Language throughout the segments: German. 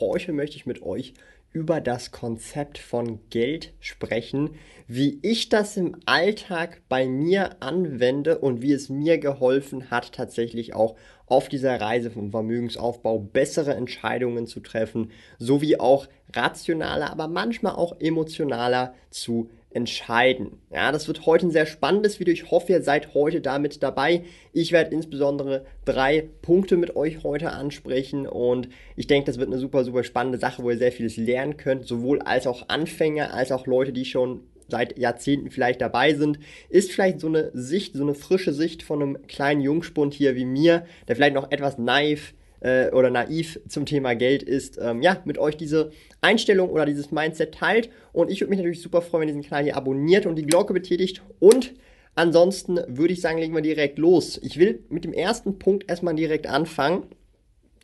Heute möchte ich mit euch über das Konzept von Geld sprechen, wie ich das im Alltag bei mir anwende und wie es mir geholfen hat, tatsächlich auch auf dieser Reise vom Vermögensaufbau bessere Entscheidungen zu treffen, sowie auch rationaler, aber manchmal auch emotionaler zu entscheiden. Ja, das wird heute ein sehr spannendes Video. Ich hoffe, ihr seid heute damit dabei. Ich werde insbesondere drei Punkte mit euch heute ansprechen und ich denke, das wird eine super, super spannende Sache, wo ihr sehr vieles lernen könnt, sowohl als auch Anfänger, als auch Leute, die schon seit Jahrzehnten vielleicht dabei sind, ist vielleicht so eine Sicht, so eine frische Sicht von einem kleinen Jungspund hier wie mir, der vielleicht noch etwas naiv äh, oder naiv zum Thema Geld ist, ähm, ja, mit euch diese Einstellung oder dieses Mindset teilt. Und ich würde mich natürlich super freuen, wenn ihr diesen Kanal hier abonniert und die Glocke betätigt. Und ansonsten würde ich sagen, legen wir direkt los. Ich will mit dem ersten Punkt erstmal direkt anfangen.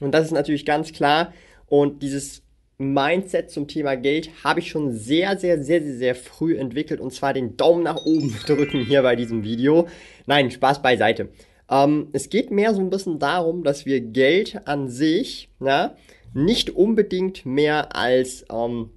Und das ist natürlich ganz klar. Und dieses Mindset zum Thema Geld habe ich schon sehr, sehr, sehr, sehr, sehr früh entwickelt. Und zwar den Daumen nach oben drücken hier bei diesem Video. Nein, Spaß beiseite. Ähm, es geht mehr so ein bisschen darum, dass wir Geld an sich na, nicht unbedingt mehr als ähm,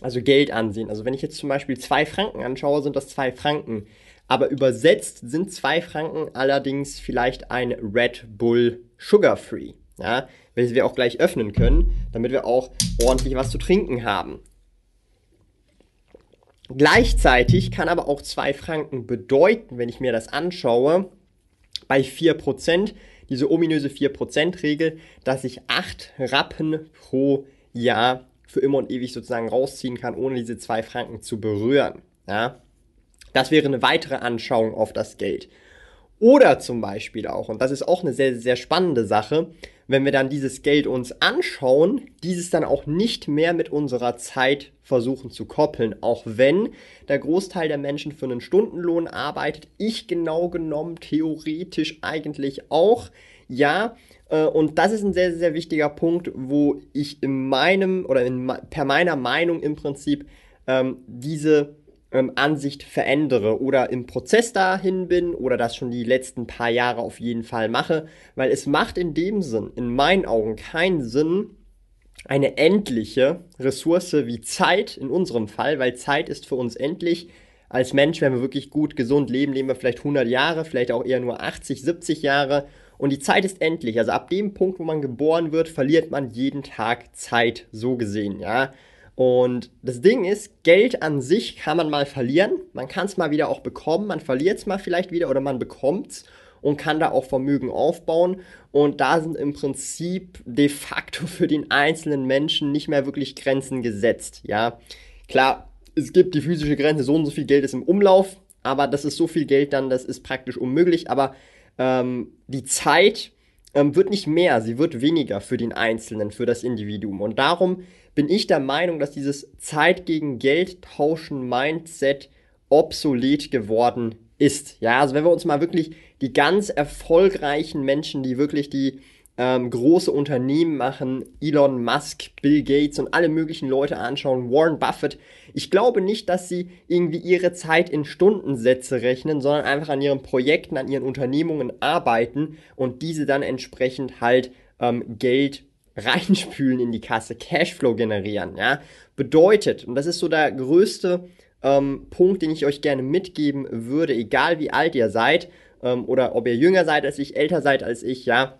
also Geld ansehen. Also wenn ich jetzt zum Beispiel zwei Franken anschaue, sind das zwei Franken. Aber übersetzt sind zwei Franken allerdings vielleicht ein Red Bull Sugar Free. Ja, welches wir auch gleich öffnen können, damit wir auch ordentlich was zu trinken haben. Gleichzeitig kann aber auch zwei Franken bedeuten, wenn ich mir das anschaue, bei 4%, diese ominöse 4%-Regel, dass ich 8 Rappen pro Jahr für immer und ewig sozusagen rausziehen kann, ohne diese 2 Franken zu berühren. Ja? Das wäre eine weitere Anschauung auf das Geld. Oder zum Beispiel auch, und das ist auch eine sehr, sehr spannende Sache, wenn wir dann dieses Geld uns anschauen, dieses dann auch nicht mehr mit unserer Zeit versuchen zu koppeln, auch wenn der Großteil der Menschen für einen Stundenlohn arbeitet, ich genau genommen theoretisch eigentlich auch, ja, äh, und das ist ein sehr, sehr wichtiger Punkt, wo ich in meinem oder in, per meiner Meinung im Prinzip ähm, diese ähm, Ansicht verändere oder im Prozess dahin bin oder das schon die letzten paar Jahre auf jeden Fall mache, weil es macht in dem Sinn, in meinen Augen, keinen Sinn, eine endliche Ressource wie Zeit in unserem Fall, weil Zeit ist für uns endlich. Als Mensch, wenn wir wirklich gut, gesund leben, leben wir vielleicht 100 Jahre, vielleicht auch eher nur 80, 70 Jahre. Und die Zeit ist endlich. Also ab dem Punkt, wo man geboren wird, verliert man jeden Tag Zeit, so gesehen, ja. Und das Ding ist, Geld an sich kann man mal verlieren. Man kann es mal wieder auch bekommen. Man verliert es mal vielleicht wieder oder man bekommt es und kann da auch Vermögen aufbauen. Und da sind im Prinzip de facto für den einzelnen Menschen nicht mehr wirklich Grenzen gesetzt. Ja, klar, es gibt die physische Grenze, so und so viel Geld ist im Umlauf, aber das ist so viel Geld dann, das ist praktisch unmöglich. Aber ähm, die Zeit ähm, wird nicht mehr, sie wird weniger für den Einzelnen, für das Individuum. Und darum bin ich der Meinung, dass dieses Zeit gegen Geld tauschen Mindset obsolet geworden ist. Ja, also wenn wir uns mal wirklich die ganz erfolgreichen Menschen, die wirklich die ähm, große Unternehmen machen, Elon Musk, Bill Gates und alle möglichen Leute anschauen, Warren Buffett, ich glaube nicht, dass sie irgendwie ihre Zeit in Stundensätze rechnen, sondern einfach an ihren Projekten, an ihren Unternehmungen arbeiten und diese dann entsprechend halt ähm, Geld reinspülen in die Kasse, Cashflow generieren, ja. Bedeutet, und das ist so der größte ähm, Punkt, den ich euch gerne mitgeben würde, egal wie alt ihr seid, ähm, oder ob ihr jünger seid als ich, älter seid als ich, ja,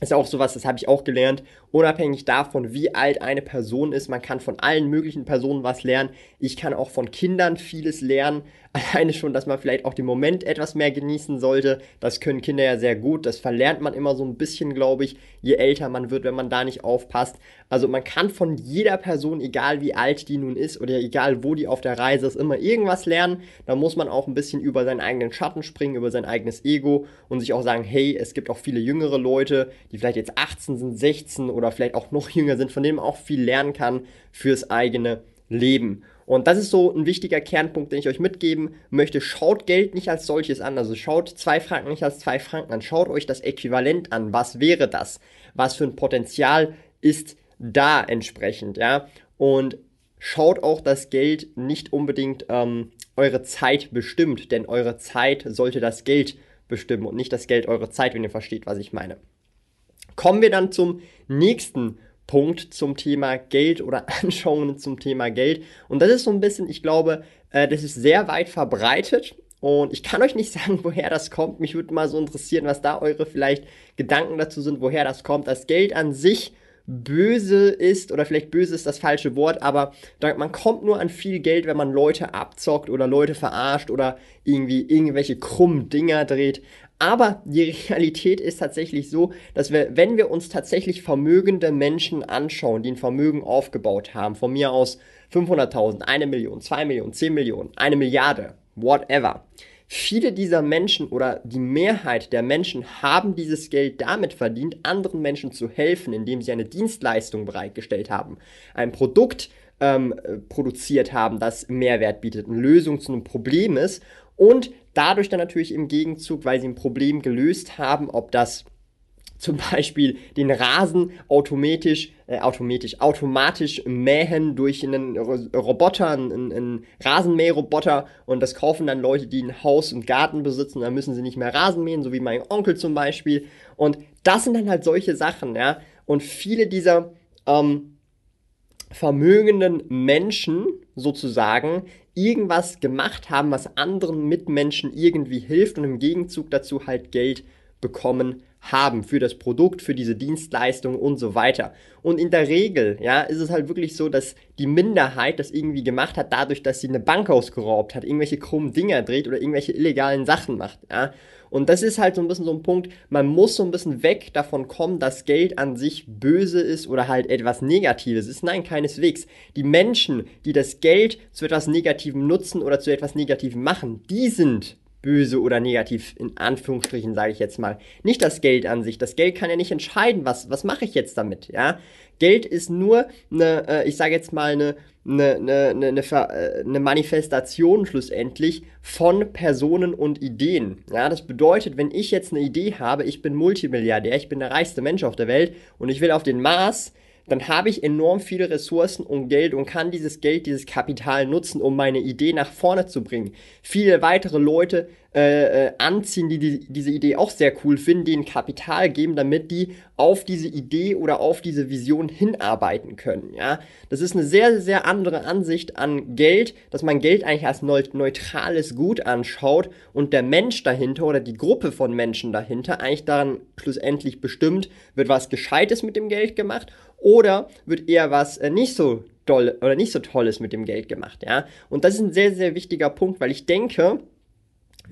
ist auch sowas, das habe ich auch gelernt. Unabhängig davon, wie alt eine Person ist, man kann von allen möglichen Personen was lernen. Ich kann auch von Kindern vieles lernen. Alleine schon, dass man vielleicht auch den Moment etwas mehr genießen sollte. Das können Kinder ja sehr gut. Das verlernt man immer so ein bisschen, glaube ich, je älter man wird, wenn man da nicht aufpasst. Also man kann von jeder Person, egal wie alt die nun ist oder egal wo die auf der Reise ist, immer irgendwas lernen. Da muss man auch ein bisschen über seinen eigenen Schatten springen, über sein eigenes Ego und sich auch sagen, hey, es gibt auch viele jüngere Leute, die vielleicht jetzt 18 sind, 16 oder vielleicht auch noch jünger sind, von denen man auch viel lernen kann fürs eigene Leben. Und das ist so ein wichtiger Kernpunkt, den ich euch mitgeben möchte. Schaut Geld nicht als solches an. Also schaut zwei Franken nicht als zwei Franken an. Schaut euch das Äquivalent an. Was wäre das? Was für ein Potenzial ist da entsprechend, ja? Und schaut auch, dass Geld nicht unbedingt ähm, eure Zeit bestimmt, denn eure Zeit sollte das Geld bestimmen und nicht das Geld eure Zeit, wenn ihr versteht, was ich meine. Kommen wir dann zum nächsten Punkt zum Thema Geld oder Anschauungen zum Thema Geld. Und das ist so ein bisschen, ich glaube, äh, das ist sehr weit verbreitet. Und ich kann euch nicht sagen, woher das kommt. Mich würde mal so interessieren, was da eure vielleicht Gedanken dazu sind, woher das kommt. Das Geld an sich böse ist, oder vielleicht böse ist das falsche Wort, aber man kommt nur an viel Geld, wenn man Leute abzockt oder Leute verarscht oder irgendwie irgendwelche krummen Dinger dreht. Aber die Realität ist tatsächlich so, dass wir, wenn wir uns tatsächlich vermögende Menschen anschauen, die ein Vermögen aufgebaut haben, von mir aus 500.000, eine Million, zwei Millionen, zehn Millionen, eine Milliarde, whatever. Viele dieser Menschen oder die Mehrheit der Menschen haben dieses Geld damit verdient, anderen Menschen zu helfen, indem sie eine Dienstleistung bereitgestellt haben, ein Produkt ähm, produziert haben, das Mehrwert bietet, eine Lösung zu einem Problem ist und dadurch dann natürlich im Gegenzug, weil sie ein Problem gelöst haben, ob das zum Beispiel den Rasen automatisch, äh, automatisch, automatisch mähen durch einen Roboter, einen, einen Rasenmäherroboter und das kaufen dann Leute, die ein Haus und Garten besitzen, dann müssen sie nicht mehr Rasen mähen, so wie mein Onkel zum Beispiel. Und das sind dann halt solche Sachen, ja. Und viele dieser ähm, vermögenden Menschen sozusagen irgendwas gemacht haben, was anderen Mitmenschen irgendwie hilft und im Gegenzug dazu halt Geld bekommen haben für das Produkt, für diese Dienstleistung und so weiter. Und in der Regel, ja, ist es halt wirklich so, dass die Minderheit das irgendwie gemacht hat, dadurch, dass sie eine Bank ausgeraubt hat, irgendwelche krummen Dinger dreht oder irgendwelche illegalen Sachen macht, ja. Und das ist halt so ein bisschen so ein Punkt, man muss so ein bisschen weg davon kommen, dass Geld an sich böse ist oder halt etwas Negatives ist. Nein, keineswegs. Die Menschen, die das Geld zu etwas Negativem nutzen oder zu etwas Negativem machen, die sind böse oder negativ, in Anführungsstrichen sage ich jetzt mal. Nicht das Geld an sich. Das Geld kann ja nicht entscheiden, was, was mache ich jetzt damit, ja. Geld ist nur eine, äh, ich sage jetzt mal, eine, eine, eine, eine, äh, eine Manifestation schlussendlich von Personen und Ideen. Ja, das bedeutet, wenn ich jetzt eine Idee habe, ich bin Multimilliardär, ich bin der reichste Mensch auf der Welt und ich will auf den Mars, dann habe ich enorm viele Ressourcen und Geld und kann dieses Geld, dieses Kapital nutzen, um meine Idee nach vorne zu bringen. Viele weitere Leute äh, äh, anziehen, die, die diese Idee auch sehr cool finden, denen Kapital geben, damit die auf diese Idee oder auf diese Vision hinarbeiten können. Ja, das ist eine sehr, sehr andere Ansicht an Geld, dass man Geld eigentlich als neutrales Gut anschaut und der Mensch dahinter oder die Gruppe von Menschen dahinter eigentlich daran schlussendlich bestimmt, wird was Gescheites mit dem Geld gemacht oder wird eher was äh, nicht so doll oder nicht so tolles mit dem Geld gemacht. Ja, und das ist ein sehr, sehr wichtiger Punkt, weil ich denke,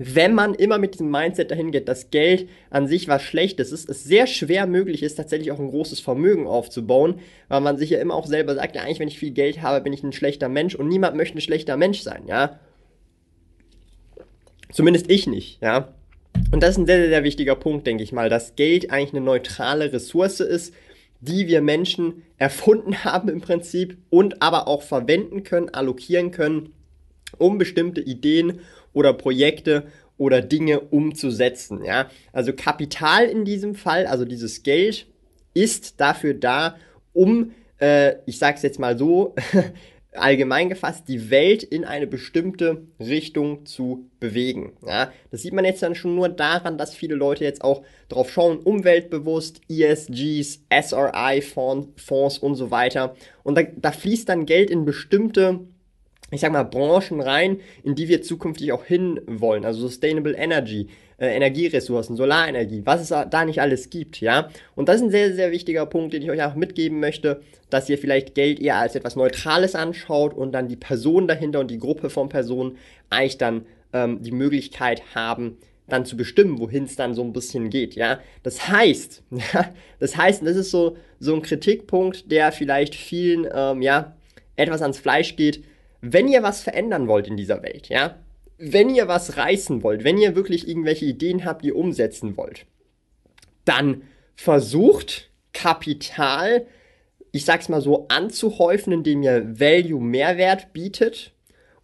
wenn man immer mit diesem Mindset dahin geht, dass Geld an sich was Schlechtes ist, es sehr schwer möglich ist, tatsächlich auch ein großes Vermögen aufzubauen, weil man sich ja immer auch selber sagt, ja eigentlich, wenn ich viel Geld habe, bin ich ein schlechter Mensch und niemand möchte ein schlechter Mensch sein, ja. Zumindest ich nicht, ja. Und das ist ein sehr, sehr, sehr wichtiger Punkt, denke ich mal, dass Geld eigentlich eine neutrale Ressource ist, die wir Menschen erfunden haben im Prinzip und aber auch verwenden können, allokieren können, um bestimmte Ideen oder Projekte oder Dinge umzusetzen. Ja? Also Kapital in diesem Fall, also dieses Geld, ist dafür da, um, äh, ich sage es jetzt mal so, allgemein gefasst, die Welt in eine bestimmte Richtung zu bewegen. Ja, das sieht man jetzt dann schon nur daran, dass viele Leute jetzt auch drauf schauen, umweltbewusst, ESGs, SRI-Fonds und so weiter. Und da, da fließt dann Geld in bestimmte ich sag mal, Branchen rein, in die wir zukünftig auch hin wollen. Also Sustainable Energy, äh, Energieressourcen, Solarenergie, was es da nicht alles gibt, ja. Und das ist ein sehr, sehr wichtiger Punkt, den ich euch auch mitgeben möchte, dass ihr vielleicht Geld eher als etwas Neutrales anschaut und dann die Person dahinter und die Gruppe von Personen eigentlich dann ähm, die Möglichkeit haben, dann zu bestimmen, wohin es dann so ein bisschen geht, ja. Das heißt, das heißt, das ist so, so ein Kritikpunkt, der vielleicht vielen, ähm, ja, etwas ans Fleisch geht, wenn ihr was verändern wollt in dieser Welt, ja, wenn ihr was reißen wollt, wenn ihr wirklich irgendwelche Ideen habt, die ihr umsetzen wollt, dann versucht, Kapital, ich sag's mal so, anzuhäufen, indem ihr Value Mehrwert bietet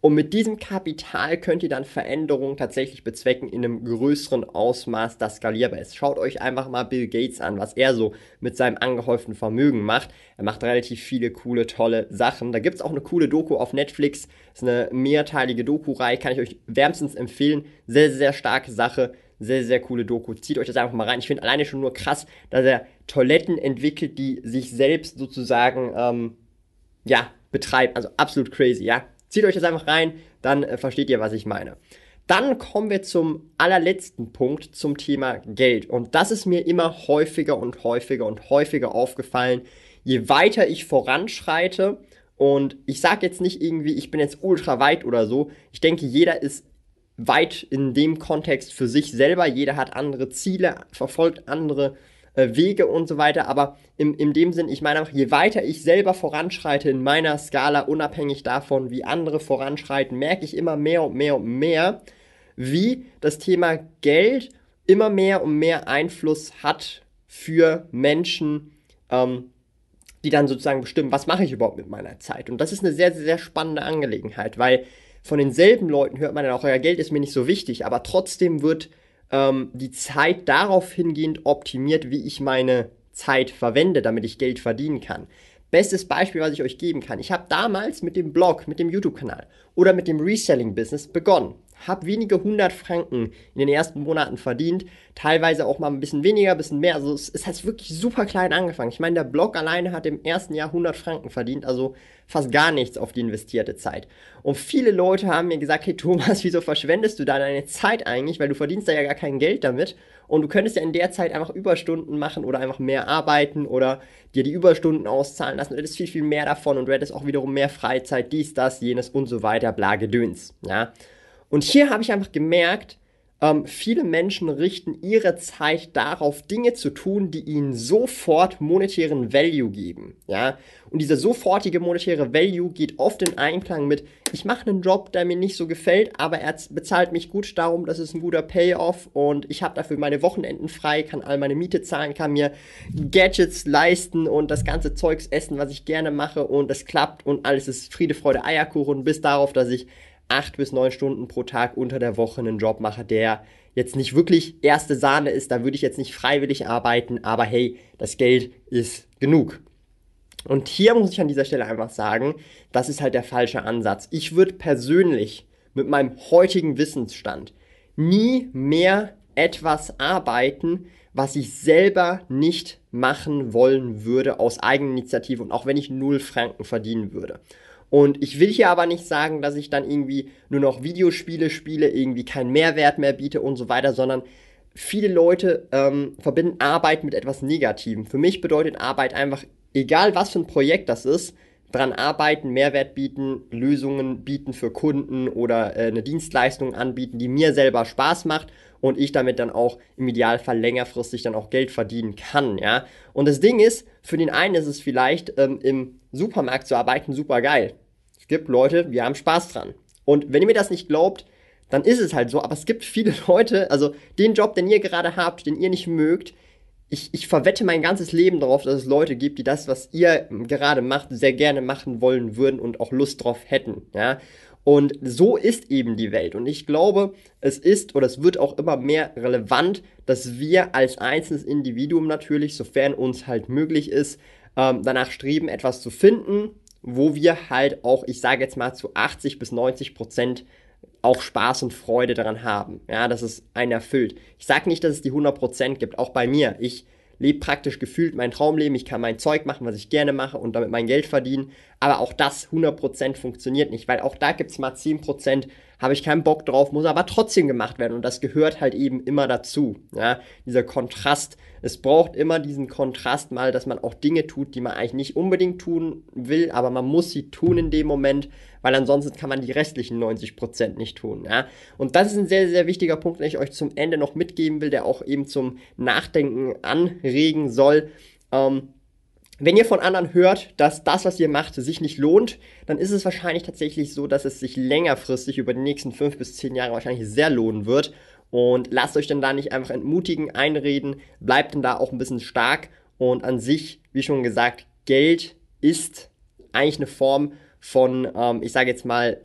und mit diesem Kapital könnt ihr dann Veränderungen tatsächlich bezwecken in einem größeren Ausmaß, das skalierbar ist. Schaut euch einfach mal Bill Gates an, was er so mit seinem angehäuften Vermögen macht. Er macht relativ viele coole, tolle Sachen. Da gibt es auch eine coole Doku auf Netflix. Das ist eine mehrteilige Doku-Reihe, kann ich euch wärmstens empfehlen. Sehr, sehr starke Sache. Sehr, sehr coole Doku. Zieht euch das einfach mal rein. Ich finde alleine schon nur krass, dass er Toiletten entwickelt, die sich selbst sozusagen, ähm, ja, betreiben. Also absolut crazy, ja. Zieht euch das einfach rein, dann äh, versteht ihr, was ich meine. Dann kommen wir zum allerletzten Punkt, zum Thema Geld. Und das ist mir immer häufiger und häufiger und häufiger aufgefallen. Je weiter ich voranschreite, und ich sage jetzt nicht irgendwie, ich bin jetzt ultra weit oder so. Ich denke, jeder ist weit in dem Kontext für sich selber. Jeder hat andere Ziele, verfolgt andere äh, Wege und so weiter. Aber in, in dem Sinn, ich meine einfach, je weiter ich selber voranschreite in meiner Skala, unabhängig davon, wie andere voranschreiten, merke ich immer mehr und mehr und mehr, wie das Thema Geld immer mehr und mehr Einfluss hat für Menschen, ähm, die dann sozusagen bestimmen, was mache ich überhaupt mit meiner Zeit. Und das ist eine sehr, sehr, sehr spannende Angelegenheit, weil von denselben Leuten hört man dann auch, euer Geld ist mir nicht so wichtig, aber trotzdem wird ähm, die Zeit darauf hingehend optimiert, wie ich meine Zeit verwende, damit ich Geld verdienen kann. Bestes Beispiel, was ich euch geben kann. Ich habe damals mit dem Blog, mit dem YouTube-Kanal oder mit dem Reselling-Business begonnen habe wenige hundert Franken in den ersten Monaten verdient, teilweise auch mal ein bisschen weniger, ein bisschen mehr. Also es, es hat wirklich super klein angefangen. Ich meine, der Blog alleine hat im ersten Jahr 100 Franken verdient, also fast gar nichts auf die investierte Zeit. Und viele Leute haben mir gesagt, hey Thomas, wieso verschwendest du da deine Zeit eigentlich, weil du verdienst da ja gar kein Geld damit und du könntest ja in der Zeit einfach Überstunden machen oder einfach mehr arbeiten oder dir die Überstunden auszahlen lassen. Du hättest viel, viel mehr davon und du hättest auch wiederum mehr Freizeit, dies, das, jenes und so weiter, bla, Gedöns, ja. Und hier habe ich einfach gemerkt, ähm, viele Menschen richten ihre Zeit darauf, Dinge zu tun, die ihnen sofort monetären Value geben. Ja? Und dieser sofortige monetäre Value geht oft in Einklang mit, ich mache einen Job, der mir nicht so gefällt, aber er bezahlt mich gut darum, das ist ein guter Payoff und ich habe dafür meine Wochenenden frei, kann all meine Miete zahlen, kann mir Gadgets leisten und das ganze Zeugs essen, was ich gerne mache und es klappt und alles ist Friede, Freude, Eierkuchen, bis darauf, dass ich acht bis neun Stunden pro Tag unter der Woche einen Job mache, der jetzt nicht wirklich erste Sahne ist, da würde ich jetzt nicht freiwillig arbeiten, aber hey, das Geld ist genug. Und hier muss ich an dieser Stelle einfach sagen, das ist halt der falsche Ansatz. Ich würde persönlich mit meinem heutigen Wissensstand nie mehr etwas arbeiten, was ich selber nicht machen wollen würde aus Eigeninitiative und auch wenn ich null Franken verdienen würde. Und ich will hier aber nicht sagen, dass ich dann irgendwie nur noch Videospiele spiele, irgendwie keinen Mehrwert mehr biete und so weiter, sondern viele Leute ähm, verbinden Arbeit mit etwas Negativem. Für mich bedeutet Arbeit einfach, egal was für ein Projekt das ist, dran arbeiten, Mehrwert bieten, Lösungen bieten für Kunden oder äh, eine Dienstleistung anbieten, die mir selber Spaß macht und ich damit dann auch im Idealfall längerfristig dann auch Geld verdienen kann, ja. Und das Ding ist, für den einen ist es vielleicht ähm, im Supermarkt zu arbeiten super geil. Es gibt Leute, die haben Spaß dran. Und wenn ihr mir das nicht glaubt, dann ist es halt so. Aber es gibt viele Leute, also den Job, den ihr gerade habt, den ihr nicht mögt, ich, ich verwette mein ganzes Leben darauf, dass es Leute gibt, die das, was ihr gerade macht, sehr gerne machen wollen würden und auch Lust drauf hätten. Ja? Und so ist eben die Welt. Und ich glaube, es ist oder es wird auch immer mehr relevant, dass wir als einzelnes Individuum natürlich, sofern uns halt möglich ist, ähm, danach streben, etwas zu finden, wo wir halt auch, ich sage jetzt mal, zu 80 bis 90 Prozent auch Spaß und Freude daran haben. Ja, dass es einen erfüllt. Ich sage nicht, dass es die 100 Prozent gibt, auch bei mir. Ich lebe praktisch gefühlt mein Traumleben. Ich kann mein Zeug machen, was ich gerne mache und damit mein Geld verdienen. Aber auch das 100% funktioniert nicht, weil auch da gibt es mal 10%, habe ich keinen Bock drauf, muss aber trotzdem gemacht werden. Und das gehört halt eben immer dazu. Ja? Dieser Kontrast. Es braucht immer diesen Kontrast mal, dass man auch Dinge tut, die man eigentlich nicht unbedingt tun will, aber man muss sie tun in dem Moment, weil ansonsten kann man die restlichen 90% nicht tun. Ja? Und das ist ein sehr, sehr wichtiger Punkt, den ich euch zum Ende noch mitgeben will, der auch eben zum Nachdenken anregen soll. Ähm, wenn ihr von anderen hört, dass das, was ihr macht, sich nicht lohnt, dann ist es wahrscheinlich tatsächlich so, dass es sich längerfristig über die nächsten fünf bis zehn Jahre wahrscheinlich sehr lohnen wird. Und lasst euch dann da nicht einfach entmutigen, einreden, bleibt dann da auch ein bisschen stark. Und an sich, wie schon gesagt, Geld ist eigentlich eine Form von, ähm, ich sage jetzt mal,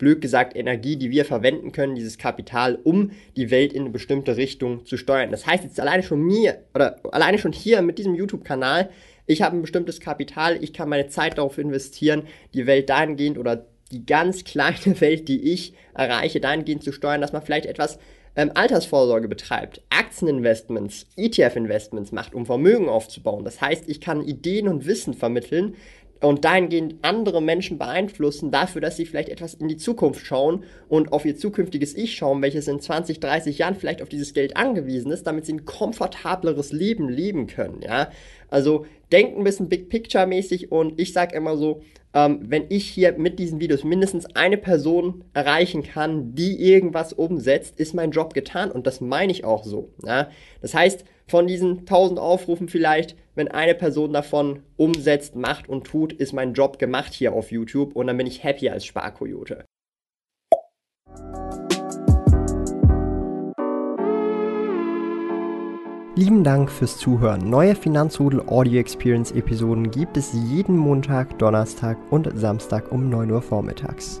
blöd gesagt, Energie, die wir verwenden können, dieses Kapital, um die Welt in eine bestimmte Richtung zu steuern. Das heißt jetzt alleine schon mir oder alleine schon hier mit diesem YouTube-Kanal, ich habe ein bestimmtes Kapital, ich kann meine Zeit darauf investieren, die Welt dahingehend oder die ganz kleine Welt, die ich erreiche, dahingehend zu steuern, dass man vielleicht etwas ähm, Altersvorsorge betreibt, Aktieninvestments, ETF-Investments macht, um Vermögen aufzubauen. Das heißt, ich kann Ideen und Wissen vermitteln, und dahingehend andere Menschen beeinflussen dafür, dass sie vielleicht etwas in die Zukunft schauen und auf ihr zukünftiges Ich schauen, welches in 20, 30 Jahren vielleicht auf dieses Geld angewiesen ist, damit sie ein komfortableres Leben leben können, ja. Also denkt ein bisschen Big Picture mäßig und ich sag immer so, ähm, wenn ich hier mit diesen Videos mindestens eine Person erreichen kann, die irgendwas umsetzt, ist mein Job getan und das meine ich auch so, ja. Das heißt, von diesen 1000 Aufrufen vielleicht, wenn eine Person davon umsetzt, macht und tut, ist mein Job gemacht hier auf YouTube und dann bin ich happy als Sparkoyote. Lieben Dank fürs Zuhören. Neue Finanzrudel Audio Experience Episoden gibt es jeden Montag, Donnerstag und Samstag um 9 Uhr vormittags.